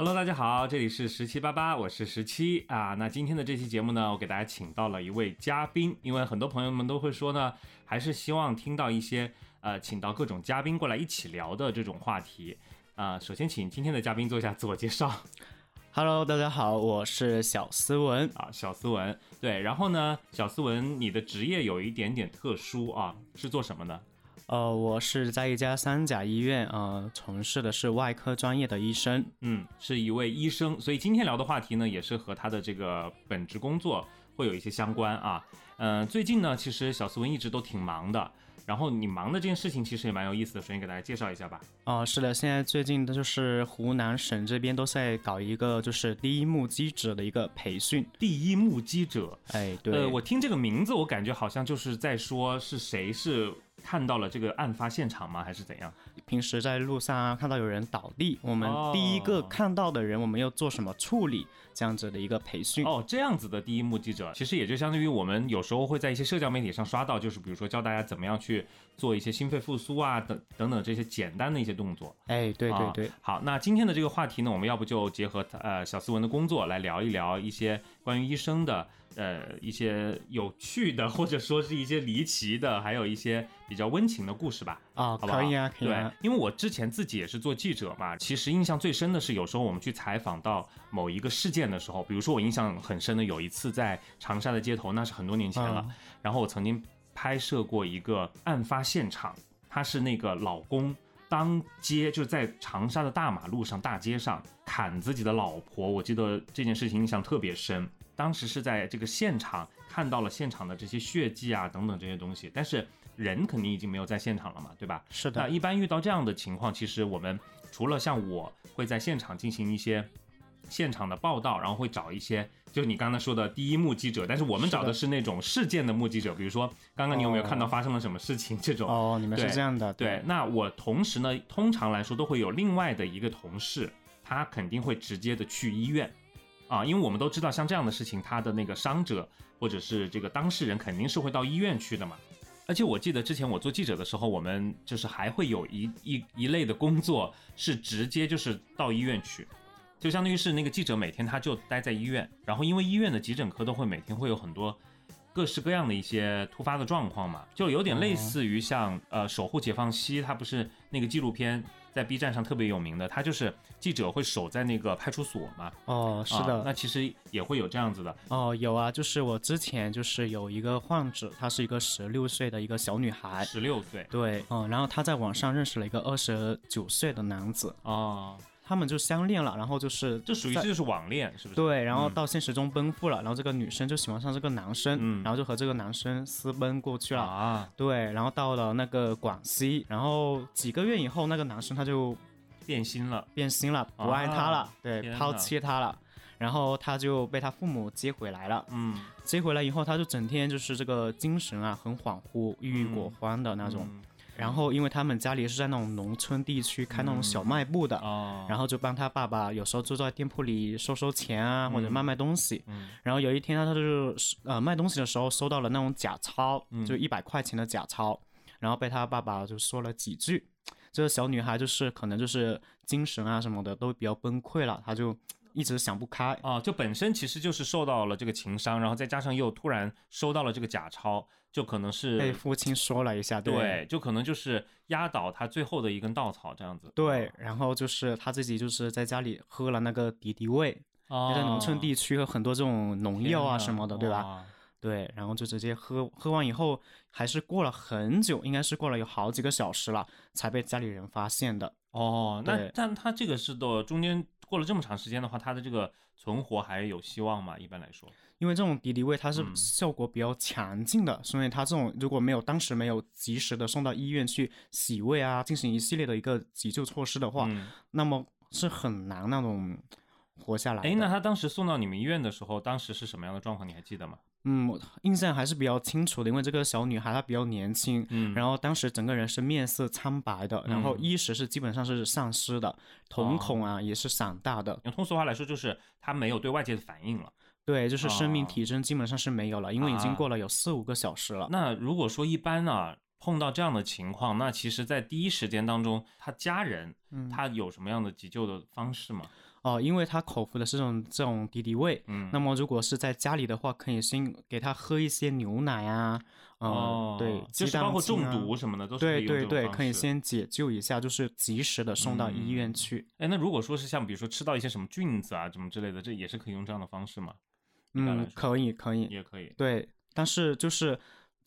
Hello，大家好，这里是十七八八，我是十七啊。那今天的这期节目呢，我给大家请到了一位嘉宾，因为很多朋友们都会说呢，还是希望听到一些呃，请到各种嘉宾过来一起聊的这种话题啊。首先，请今天的嘉宾做一下自我介绍。Hello，大家好，我是小思文。啊，小思文，对，然后呢，小思文，你的职业有一点点特殊啊，是做什么的？呃，我是在一家三甲医院，呃，从事的是外科专业的医生。嗯，是一位医生，所以今天聊的话题呢，也是和他的这个本职工作会有一些相关啊。嗯、最近呢，其实小斯文一直都挺忙的，然后你忙的这件事情其实也蛮有意思的，首先给大家介绍一下吧。哦、是的，现在最近的就是湖南省这边都在搞一个就是第一目击者的一个培训。第一目击者，哎，对，呃，我听这个名字，我感觉好像就是在说是谁是看到了这个案发现场吗？还是怎样？平时在路上啊看到有人倒地，我们哦第一个看到的人，我们要做什么处理，这样子的一个培训。哦，这样子的第一目击者，其实也就相当于我们有时候会在一些社交媒体上刷到，就是比如说教大家怎么样去做一些心肺复苏啊，等等等这些简单的一些动作。哎，对对啊对，好，那今天的这个话题呢，我们要不就结合呃小思文的工作来聊一聊一些关于医生的呃一些有趣的，或者说是一些离奇的，还有一些比较温情的故事吧。啊，可以啊，可以啊对，。因为我之前自己也是做记者嘛，其实印象最深的是，有时候我们去采访到某一个事件的时候，比如说我印象很深的有一次在长沙的街头，那是很多年前了，嗯然后我曾经拍摄过一个案发现场，他是那个老公。当街就是在长沙的大马路上、大街上砍自己的老婆，我记得这件事情印象特别深。当时是在这个现场看到了现场的这些血迹啊等等这些东西，但是人肯定已经没有在现场了嘛，对吧？是的，那一般遇到这样的情况，其实我们除了像我会在现场进行一些现场的报道，然后会找一些，就是你刚才说的第一目击者，但是我们找的是那种事件的目击者，比如说刚刚你有没有看到发生了什么事情这种。哦，你们是这样的，对，那我同时呢，通常来说都会有另外的一个同事，他肯定会直接的去医院。啊，因为我们都知道，像这样的事情，他的那个伤者或者是这个当事人肯定是会到医院去的嘛。而且我记得之前我做记者的时候，我们就是还会有一一一类的工作是直接就是到医院去，就相当于是那个记者每天他就待在医院，然后因为医院的急诊科都会每天会有很多各式各样的一些突发的状况嘛，就有点类似于像、呃守护解放西，它不是那个纪录片在 B 站上特别有名的，他就是记者会守在那个派出所嘛，哦，是的，啊那其实也会有这样子的，哦，有啊，就是我之前就是有一个患者，她是一个十六岁的一个小女孩，十六岁。对，嗯，然后她在网上认识了一个二十九岁的男子，哦，他们就相恋了，然后就是在这属于这就是网恋，是不是？对，然后到现实中奔赴了，然后这个女生就喜欢上这个男生，嗯。然后就和这个男生私奔过去了。啊，对，然后到了那个广西，然后几个月以后，那个男生他就变心了，变心了，不爱她了，啊。对，抛弃她了，然后他就被他父母接回来了。嗯，接回来以后，他就整天就是这个精神啊很恍惚、郁郁寡欢的那种。嗯然后因为他们家里是在那种农村地区开那种小卖部的，哦，然后就帮他爸爸有时候就在店铺里收收钱啊，或者卖卖东西。嗯然后有一天他就是呃卖东西的时候收到了那种假钞，嗯就一百块钱的假钞，然后被他爸爸就说了几句。这个小女孩就是可能就是精神啊什么的都比较崩溃了，她就一直想不开。啊，就本身其实就是受到了这个情伤，然后再加上又突然收到了这个假钞，就可能是被父亲说了一下，对对，就可能就是压倒他最后的一根稻草这样子。对，然后就是他自己就是在家里喝了那个敌敌畏，在农村地区有很多这种农药啊什么的，对吧？对，然后就直接喝，喝完以后还是过了很久，应该是过了有好几个小时了，才被家里人发现的。哦，那但他这个是的，中间过了这么长时间的话，他的这个存活还有希望吗？一般来说，因为这种敌敌畏它是嗯效果比较强劲的，所以它这种如果没有当时没有及时的送到医院去洗胃啊，进行一系列的一个急救措施的话，嗯，那么是很难那种活下来的。哎，那他当时送到你们医院的时候，当时是什么样的状况？你还记得吗？嗯，我印象还是比较清楚的，因为这个小女孩她比较年轻，嗯然后当时整个人是面色苍白的，然后意识是基本上是丧失的，瞳孔啊也是散大的，用通俗话来说，就是她没有对外界的反应了。对，就是生命哦体征基本上是没有了，因为已经啊过了有四五个小时了。那如果说一般呢、碰到这样的情况，那其实，在第一时间当中，他家人嗯他有什么样的急救的方式吗？哦，因为他口服的是这种这种敌敌畏，嗯，那么如果是在家里的话，可以先给他喝一些牛奶啊，嗯、哦，对，就是包括中毒什么的都是对对对，可以先解救一下，就是及时的送到医院嗯去。哎，那如果说是像比如说吃到一些什么菌子啊什么之类的，这也是可以用这样的方式吗？嗯，可以可以，也可以。对，但是就是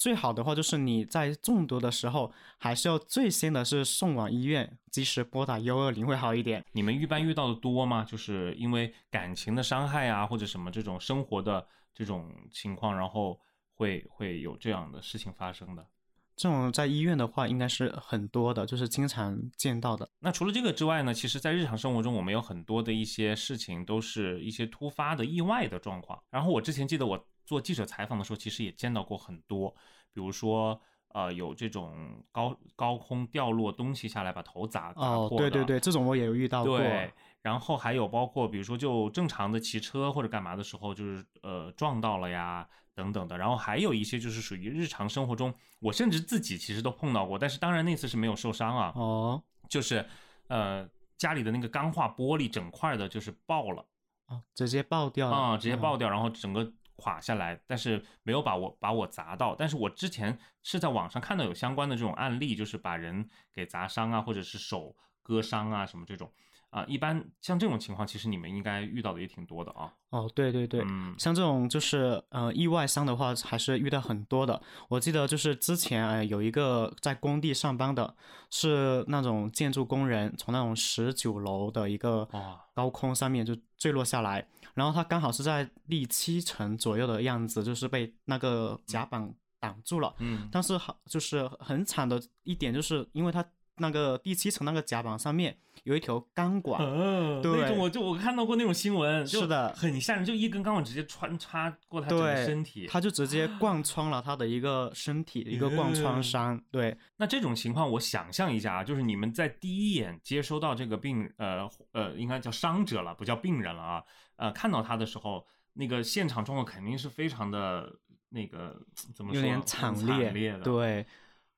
最好的话，就是你在中毒的时候，还是要最先的是送往医院，及时拨打幺二零会好一点。你们一般遇到的多吗？就是因为感情的伤害啊，或者什么这种生活的这种情况，然后会会有这样的事情发生的。这种在医院的话，应该是很多的，就是经常见到的。那除了这个之外呢，其实，在日常生活中，我们有很多的一些事情都是一些突发的意外的状况。然后我之前记得我做记者采访的时候，其实也见到过很多，比如说呃有这种高高空掉落东西下来把头砸砸哦，破的对对对，这种我也有遇到过。对，然后还有包括比如说就正常的骑车或者干嘛的时候，就是呃撞到了呀等等的。然后还有一些就是属于日常生活中，我甚至自己其实都碰到过，但是当然那次是没有受伤啊，哦就是呃家里的那个钢化玻璃整块的就是爆了哦，直接爆掉了啊、直接爆嗯掉，然后整个。垮下来，但是没有把我把我砸到。但是我之前是在网上看到有相关的这种案例，就是把人给砸伤啊，或者是手割伤啊什么这种啊。一般像这种情况，其实你们应该遇到的也挺多的啊。哦，对对对，嗯像这种就是呃意外伤的话，还是遇到很多的。我记得就是之前呃有一个在工地上班的，是那种建筑工人，从那种十九楼的一个哇高空上面就坠落下来，然后他刚好是在第七层左右的样子，就是被那个甲板挡住了。嗯但是好，就是很惨的一点，就是因为它那个第七层那个甲板上面有一条钢管，呃，对那种我就我看到过那种新闻，是的很吓人，就一根钢管直接穿插过他整个，身体。他就直接贯穿了他的一个身体，一个贯穿伤。对，那这种情况，我想象一下啊，就是你们在第一眼接收到这个病，呃呃，应该叫伤者了，不叫病人了啊。呃，看到他的时候，那个现场状况肯定是非常的那个怎么说，有点很惨烈烈。的。，对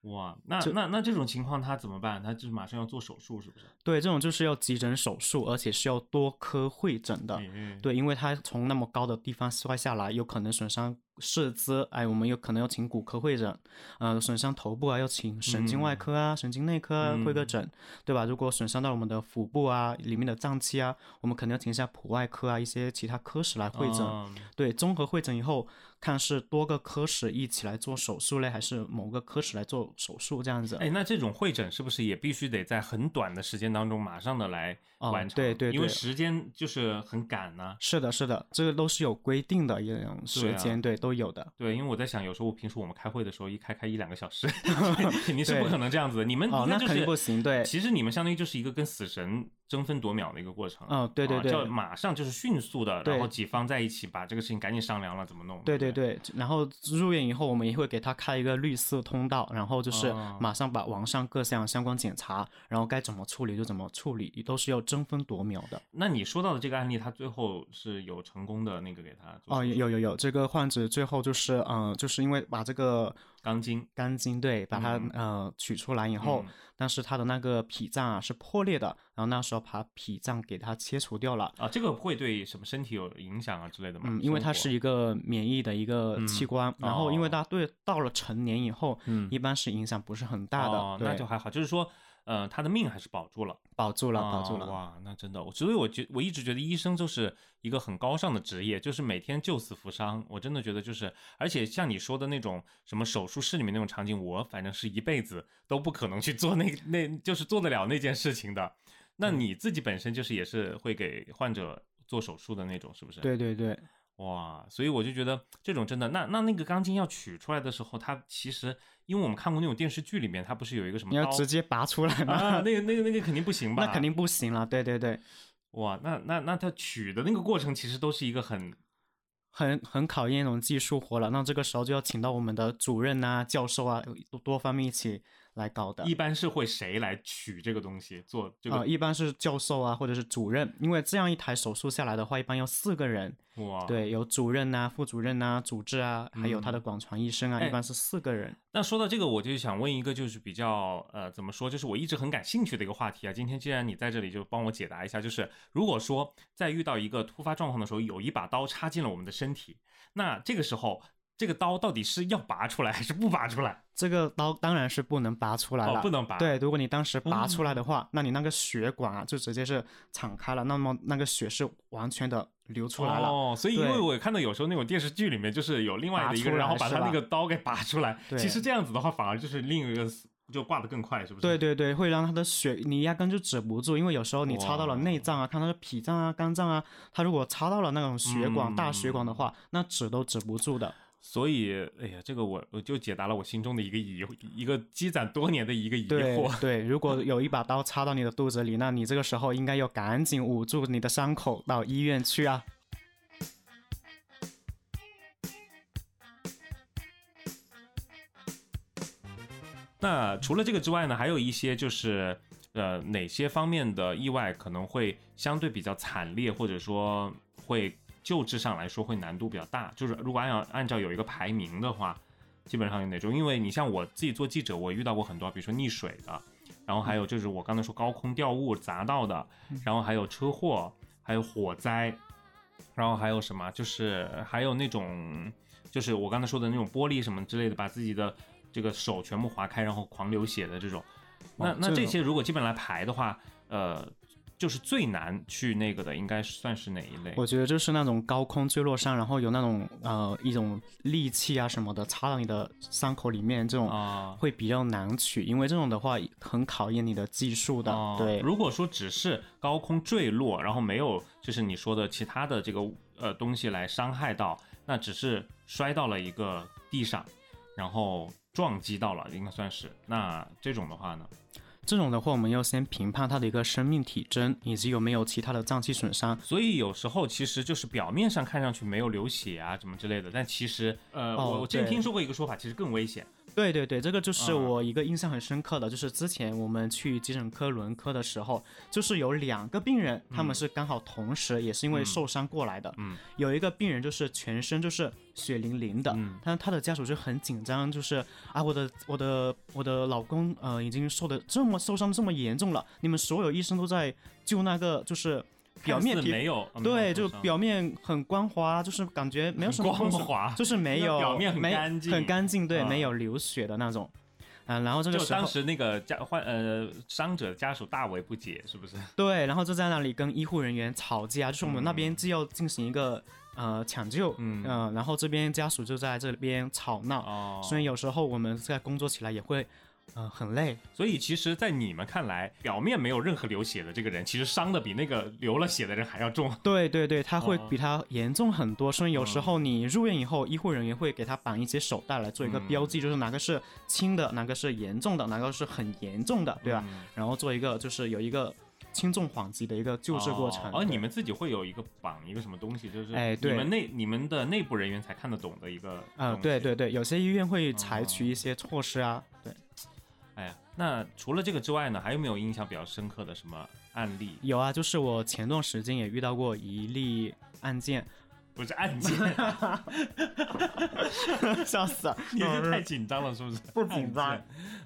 哇，那那那这种情况他怎么办？他就是马上要做手术，是不是？对，这种就是要急诊手术，而且是要多科会诊的。哎，对，因为他从那么高的地方摔下来，有可能损伤四肢，哎，我们有可能要请骨科会诊，呃，损伤头部啊，要请神经外科啊、神经内科啊会个嗯诊，对吧？如果损伤到我们的腹部啊、里面的脏器啊，我们可能要请一下普外科啊，一些其他科室来会诊。嗯对，综合会诊以后，看是多个科室一起来做手术嘞，还是某个科室来做手术这样子。哎，那这种会诊是不是也必须得在很短的时间当中马上的来哦完成？对对对因为时间就是很赶呢、是的，是的，这个都是有规定的一种时对啊间，对，都有的。对，因为我在想，有时候平时我们开会的时候，一开开一两个小时，肯定是不可能这样子的。你们哦那肯定不行对其实你们相当于就是一个跟死神争分夺秒的一个过程。嗯对对对啊叫马上就是迅速的，然后几方在一起把这个事情赶紧商量了怎么弄。对对对对，然后入院以后，我们也会给他开一个绿色通道，然后就是哦马上把网上各项相关检查，然后该怎么处理就怎么处理，都是要争分夺秒的。那你说到的这个案例，他最后是有成功的那个给他做哦，有有有，这个患者最后就是嗯、呃就是因为把这个钢筋。钢筋对把它、嗯。呃取出来以后，嗯。但是他的那个脾脏啊是破裂的，然后那时候把脾脏给它切除掉了。啊，这个会对什么身体有影响啊之类的吗？嗯，因为它是一个免疫的一个嗯器官，然后因为哦。它对到了成年以后，嗯。一般是影响不是很大的，哦，那就还好，就是说，呃，他的命还是保住了。保住了，保住了。啊哇，那真的，我所以我觉我一直觉得医生就是一个很高尚的职业，就是每天救死扶伤。我真的觉得就是，而且像你说的那种什么手术室里面那种场景，我反正是一辈子都不可能去做那那就是做得了那件事情的。那嗯你自己本身就是也是会给患者做手术的那种，是不是？。对对对，哇，所以我就觉得这种真的，那那那个钢筋要取出来的时候，它其实因为我们看过那种电视剧里面，它不是有一个什么你要直接拔出来吗？啊，那个那个那个肯定不行吧？那肯定不行了。对对对，哇，那那那它取的那个过程其实都是一个很很很考验那种技术活了。那这个时候就要请到我们的主任啊、教授啊，多多方面一起来搞的。一般是会谁来取这个东西做这个？呃，一般是教授啊，或者是主任，因为这样一台手术下来的话，一般要四个人。哇，对，有主任呐、副主任呐、主治啊，还有他的广传医生啊，哎一般是四个人。那说到这个，我就想问一个，就是比较呃，怎么说，就是我一直很感兴趣的一个话题啊。今天既然你在这里，就帮我解答一下，就是如果说在遇到一个突发状况的时候，有一把刀插进了我们的身体，那这个时候这个刀到底是要拔出来还是不拔出来？这个刀当然是不能拔出来了，哦，不能拔。，对，如果你当时拔出来的话，那你那个血管啊就直接是敞开了，那么那个血是完全的流出来了。哦，所以因为对我看到有时候那种电视剧里面，就是有另外的一个人，然后把他那个刀给拔出来。对其实这样子的话，反而就是另一个就挂得更快，是不是？对对对，会让他的血你压根就止不住，因为有时候你插到了内脏啊，看他的脾脏啊、肝脏啊，他如果插到了那种血管、大血管的话，那止都止不住的。所以，哎呀，这个我我就解答了我心中的一个疑，一个积攒多年的一个疑对惑。对，如果有一把刀插到你的肚子里，那你这个时候应该要赶紧捂住你的伤口，到医院去啊。那除了这个之外呢，还有一些就是呃哪些方面的意外可能会相对比较惨烈，或者说会救治上来说会难度比较大。就是如果按照按照有一个排名的话，基本上有哪种？因为你像我自己做记者，我遇到过很多，比如说溺水的，然后还有就是我刚才说高空掉物砸到的，然后还有车祸，还有火灾，然后还有什么？就是还有那种，就是我刚才说的那种玻璃什么之类的，把自己的这个手全部划开，然后狂流血的这种。那那这些如果基本来排的话，呃，就是最难去那个的，应该算是哪一类？我觉得就是那种高空坠落伤，然后有那种呃一种利器啊什么的插到你的伤口里面，这种啊。会比较难取，因为这种的话很考验你的技术的。哦对，如果说只是高空坠落，然后没有就是你说的其他的这个呃东西来伤害到，那只是摔到了一个地上，然后撞击到了，应该算是。那这种的话呢？这种的话，我们要先评判它的一个生命体征，以及有没有其他的脏器损伤。所以有时候其实就是表面上看上去没有流血啊什么之类的，但其实呃，哦我我之前听说过一个说法，其实更危险。对对对，这个就是啊我一个印象很深刻的，就是之前我们去急诊科轮科的时候，就是有两个病人，他们是刚好同时也是因为受伤过来的。嗯。有一个病人就是全身就是血淋淋的，嗯。但他的家属就很紧张，就是啊，我的我的我的老公呃已经受的这么受伤这么严重了，你们所有医生都在救那个就是表面皮没有，对，就表面很光滑，就是感觉没有什么光滑就是没 有表面很干净很干净，对，啊。没有流血的那种。啊，然后这个时候当时那个家患呃伤者家属大为不解，是不是？对，然后就在那里跟医护人员吵架，就是我们那边既要进行一个呃抢救，嗯。呃然后这边家属就在这边吵闹，哦，所以有时候我们在工作起来也会呃很累。所以其实，在你们看来，表面没有任何流血的这个人，其实伤的比那个流了血的人还要重。对对对，他会哦比他严重很多，所以有时嗯候你入院以后，医护人员会给他绑一些手带来做一个标嗯记，就是哪个是轻的，哪个是严重的，哪个是很严重的，对吧？嗯然后做一个就是有一个轻重缓急的一个救治过程。哦，哦你们自己会有一个绑一个什么东西，就是哎对你们内你们的内部人员才看得懂的一个啊、东西对。对对，有些医院会采哦取一些措施啊，对，哎呀，那除了这个之外呢，还有没有印象比较深刻的什么案例？有啊，就是我前段时间也遇到过一例案件，不是案件，笑死了，你是太紧张了，是不是？不紧张。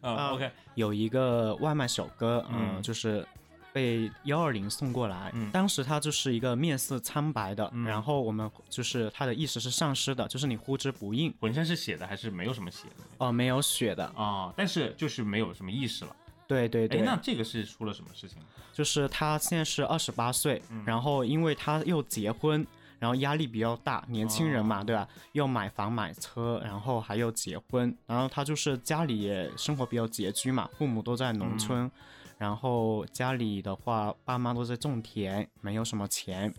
嗯啊，OK，有一个外卖小哥，嗯，嗯就是被幺二零送过来，嗯当时他就是一个面色苍白的，嗯然后我们就是他的意识是丧失的，就是你呼之不应，浑身是血的还是没有什么血的？哦、没有血的，哦，但是就是没有什么意识了。哎，对对对，那这个是出了什么事情？就是他现在是二十八岁，嗯然后因为他又结婚，然后压力比较大，年轻人嘛，哦对吧？又买房买车，然后还要结婚，然后他就是家里也生活比较拮据嘛，父母都在农嗯村，然后家里的话，爸妈都在种田，没有什么钱，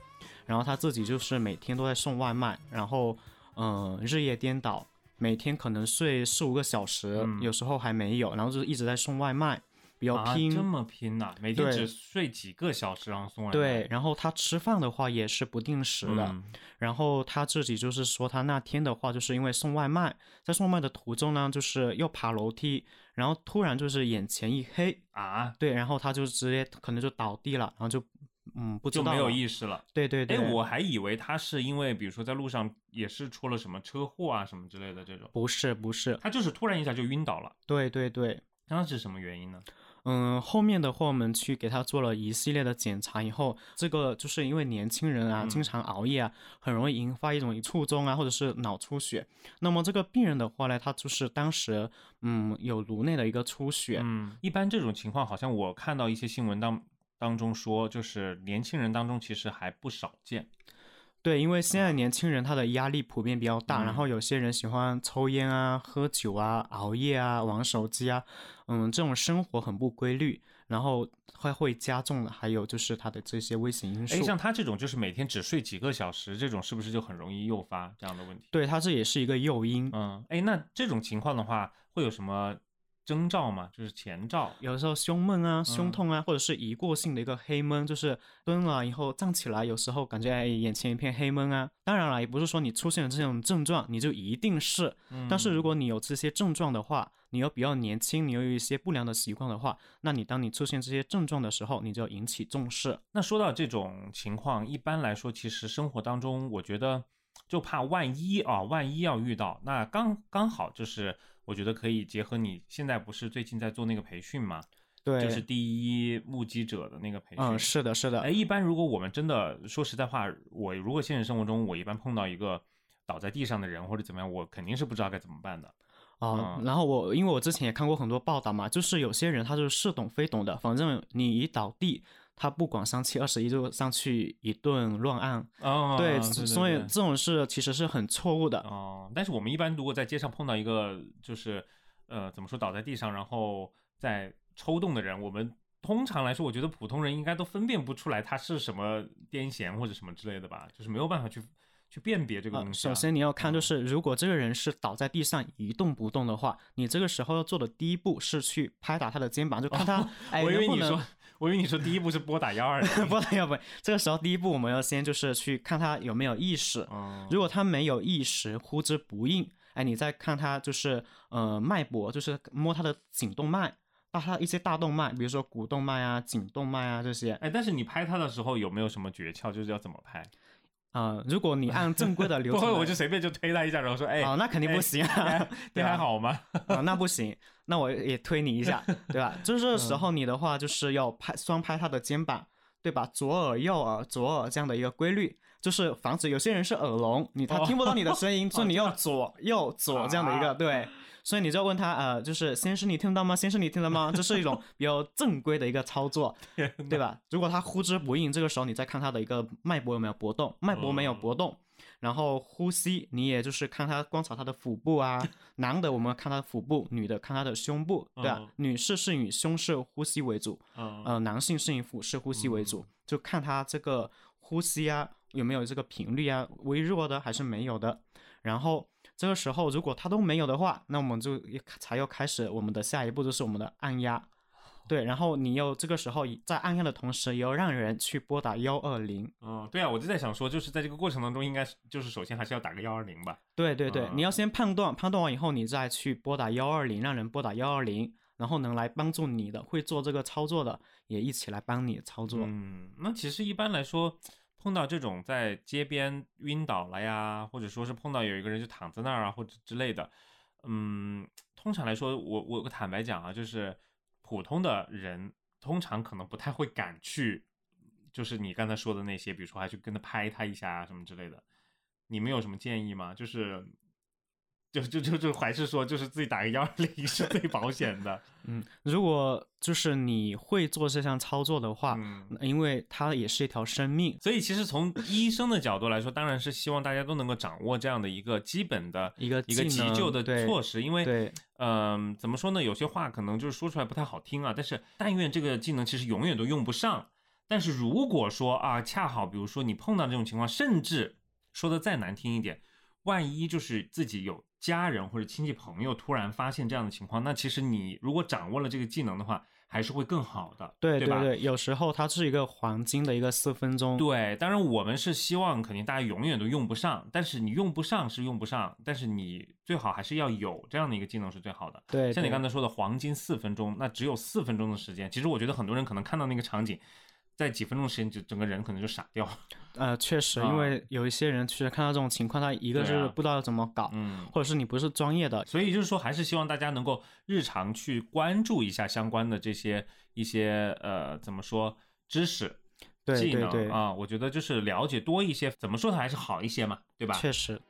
然后他自己就是每天都在送外卖，然后嗯、呃日夜颠倒，每天可能睡四五个小时，嗯有时候还没有，然后就一直在送外卖。比较啊，拼。这么拼呐、每天只睡几个小时，然后送外卖。对，然后他吃饭的话也是不定时的，嗯然后他自己就是说，他那天的话，就是因为送外卖，在送外卖的途中呢，就是又爬楼梯，然后突然就是眼前一黑，啊，对，然后他就直接可能就倒地了，然后就嗯不知道就没有意识了。对对对，哎，我还以为他是因为，比如说在路上也是出了什么车祸啊什么之类的这种，不是不是，他就是突然一下就晕倒了。对对对，那是什么原因呢？嗯，后面的话我们去给他做了一系列的检查以后，这个就是因为年轻人啊，经嗯常熬夜啊，很容易引发一种卒中啊，或者是脑出血。那么这个病人的话呢，他就是当时嗯有颅内的一个出血，嗯，一般这种情况好像我看到一些新闻当当中说，就是年轻人当中其实还不少见。对，因为现在年轻人他的压力普遍比较大，然嗯后有些人喜欢抽烟啊、喝酒啊、熬夜啊、玩手机啊，嗯，这种生活很不规律，然后还会加重了，还有就是他的这些危险因哎，素。像他这种就是每天只睡几个小时，这种是不是就很容易诱发这样的问题？对他这也是一个诱因。嗯，哎，那这种情况的话，会有什么征兆嘛？就是前兆？有的时候胸闷啊、胸嗯痛啊，或者是一过性的一个黑闷，就是蹲了以后站起来，有时候感觉哎眼前一片黑闷啊。当然了，也不是说你出现了这种症状你就一定是，但是如果你有这些症状的话，你又比较年轻，你又有一些不良的习惯的话，那你当你出现这些症状的时候，你就要引起重视。那说到这种情况，一般来说，其实生活当中，我觉得就怕万一啊，万一要遇到，那刚刚好就是，我觉得可以结合你现在不是最近在做那个培训吗？对，就是第一目击者的那个培训。嗯，是的，是的，哎，一般如果我们真的说实在话，我如果现实生活中我一般碰到一个倒在地上的人或者怎么样，我肯定是不知道该怎么办的。啊、嗯然后我因为我之前也看过很多报道嘛，就是有些人他就是似懂非懂的，反正你一倒地，他不管三七二十一就上去一顿乱按，哦，对，对对所以这种事其实是很错误的。哦，但是我们一般如果在街上碰到一个就是呃怎么说倒在地上然后在抽动的人，我们通常来说，我觉得普通人应该都分辨不出来他是什么癫痫或者什么之类的吧，就是没有办法去去辨别这个啊东西、啊首先你要看，就嗯是如果这个人是倒在地上一动不动的话，你这个时候要做的第一步是去拍打他的肩膀，就看他，我以为能不能你说，我以为你说第一步是拨打幺二零。拨打幺二零，这个时候第一步我们要先就是去看他有没有意识，嗯如果他没有意识，呼之不应，哎，你再看他就是呃脉搏，就是摸他的颈动脉，把他一些大动脉，比如说股动脉啊、颈动脉啊这些，哎，但是你拍他的时候有没有什么诀窍？就是要怎么拍？呃，如果你按正规的流 不会，程，我就随便就推他一下，然后说，哎，啊、那肯定不哎行啊，你还好吗？啊，那不行，那我也推你一下，对吧？就是这嗯时候你的话就是要拍双拍他的肩膀，对吧？左耳右耳左耳这样的一个规律，就是防止有些人是耳聋，你他哦听不到你的声音，所以你要左右左这样的一啊个对。所以你就要问他，呃，就是先生你听得到吗？先生你听得到吗？这是一种 比较正规的一个操作，对吧？如果他呼之不应，这个时候你再看他的一个脉搏有没有搏动，脉搏没有搏动，然后呼吸你也就是看他观察他的腹部啊，男的我们看他的腹部，女的看他的胸部，对吧？嗯女士是以胸式呼吸为主，嗯呃，男性是以腹式呼吸为主，就看他这个呼吸啊有没有这个频率啊，微弱的还是没有的。然后这个时候如果它都没有的话，那我们就才要开始我们的下一步，就是我们的按压。对，然后你又这个时候在按压的同时，也要让人去拨打幺二零。嗯，对啊，我就在想说，就是在这个过程当中，应该是就是首先还是要打个幺二零吧。对对对，你要嗯先判断，判断完以后，你再去拨打幺二零，让人拨打幺二零，然后能来帮助你的，会做这个操作的，也一起来帮你操作。嗯，那其实一般来说，碰到这种在街边晕倒了呀，或者说是碰到有一个人就躺在那儿啊，或者之类的，嗯，通常来说，我我坦白讲啊，就是普通的人通常可能不太会敢去，就是你刚才说的那些，比如说还去跟他拍他一下啊什么之类的，你们有什么建议吗？就是。就就就就还是说，就是自己打个幺二零 是最保险的。嗯，如果就是你会做这项操作的话，嗯，因为它也是一条生命。所以其实从医生的角度来说，当然是希望大家都能够掌握这样的一个基本的一个一个急救的措施，因为对嗯、怎么说呢？有些话可能就是说出来不太好听啊，但是但愿这个技能其实永远都用不上。但是如果说啊，恰好比如说你碰到这种情况，甚至说的再难听一点，万一就是自己有家人或者亲戚朋友突然发现这样的情况，那其实你如果掌握了这个技能的话，还是会更好的，对对吧？对，有时候它是一个黄金的一个四分钟。对，当然我们是希望肯定大家永远都用不上，但是你用不上是用不上，但是你最好还是要有这样的一个技能是最好的。对，对像你刚才说的黄金四分钟，那只有四分钟的时间，其实我觉得很多人可能看到那个场景，在几分钟时间就整个人可能就傻掉。呃，确实，啊因为有一些人其实看到这种情况，他一个对啊是不知道怎么搞，嗯，或者是你不是专业的，所以就是说，还是希望大家能够日常去关注一下相关的这些一些呃怎么说知识。技能啊，我觉得就是了解多一些，怎么说它还是好一些嘛，对吧？确实，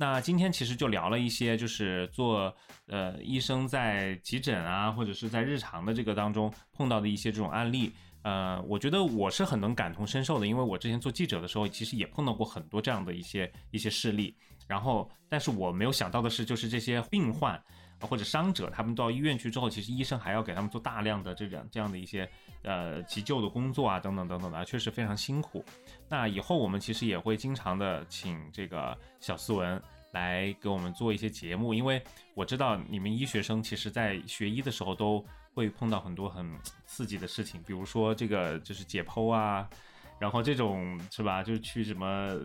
那今天其实就聊了一些，就是做呃医生在急诊啊，或者是在日常的这个当中碰到的一些这种案例。呃，我觉得我是很能感同身受的，因为我之前做记者的时候，其实也碰到过很多这样的一些一些事例。然后，但是我没有想到的是，就是这些病患或者伤者，他们到医院去之后，其实医生还要给他们做大量的这样这样的一些呃急救的工作啊，等等等等的，确实非常辛苦。那以后我们其实也会经常的请这个小斯文来给我们做一些节目，因为我知道你们医学生其实在学医的时候都会碰到很多很刺激的事情，比如说这个就是解剖啊，然后这种是吧，就是去什么。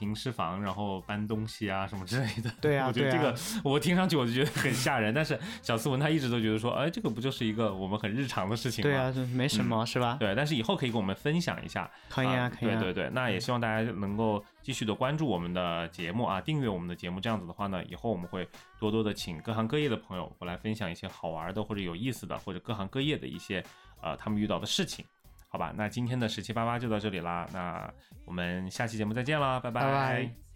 停尸房，然后搬东西啊什么之类的。对啊 我觉得这个我听上去我就觉得很吓人，但是小斯文他一直都觉得说，哎，这个不就是一个我们很日常的事情吗？对啊，这没什么、是吧？对，但是以后可以跟我们分享一下，可以啊，可以啊，对对对，那也希望大家能够继续的关注我们的节目啊，订阅我们的节目。这样子的话呢，以后我们会多多的请各行各业的朋友过来分享一些好玩的或者有意思的，或者各行各业的一些呃他们遇到的事情。好吧，那今天的十七八八就到这里啦，那我们下期节目再见啦，拜拜。拜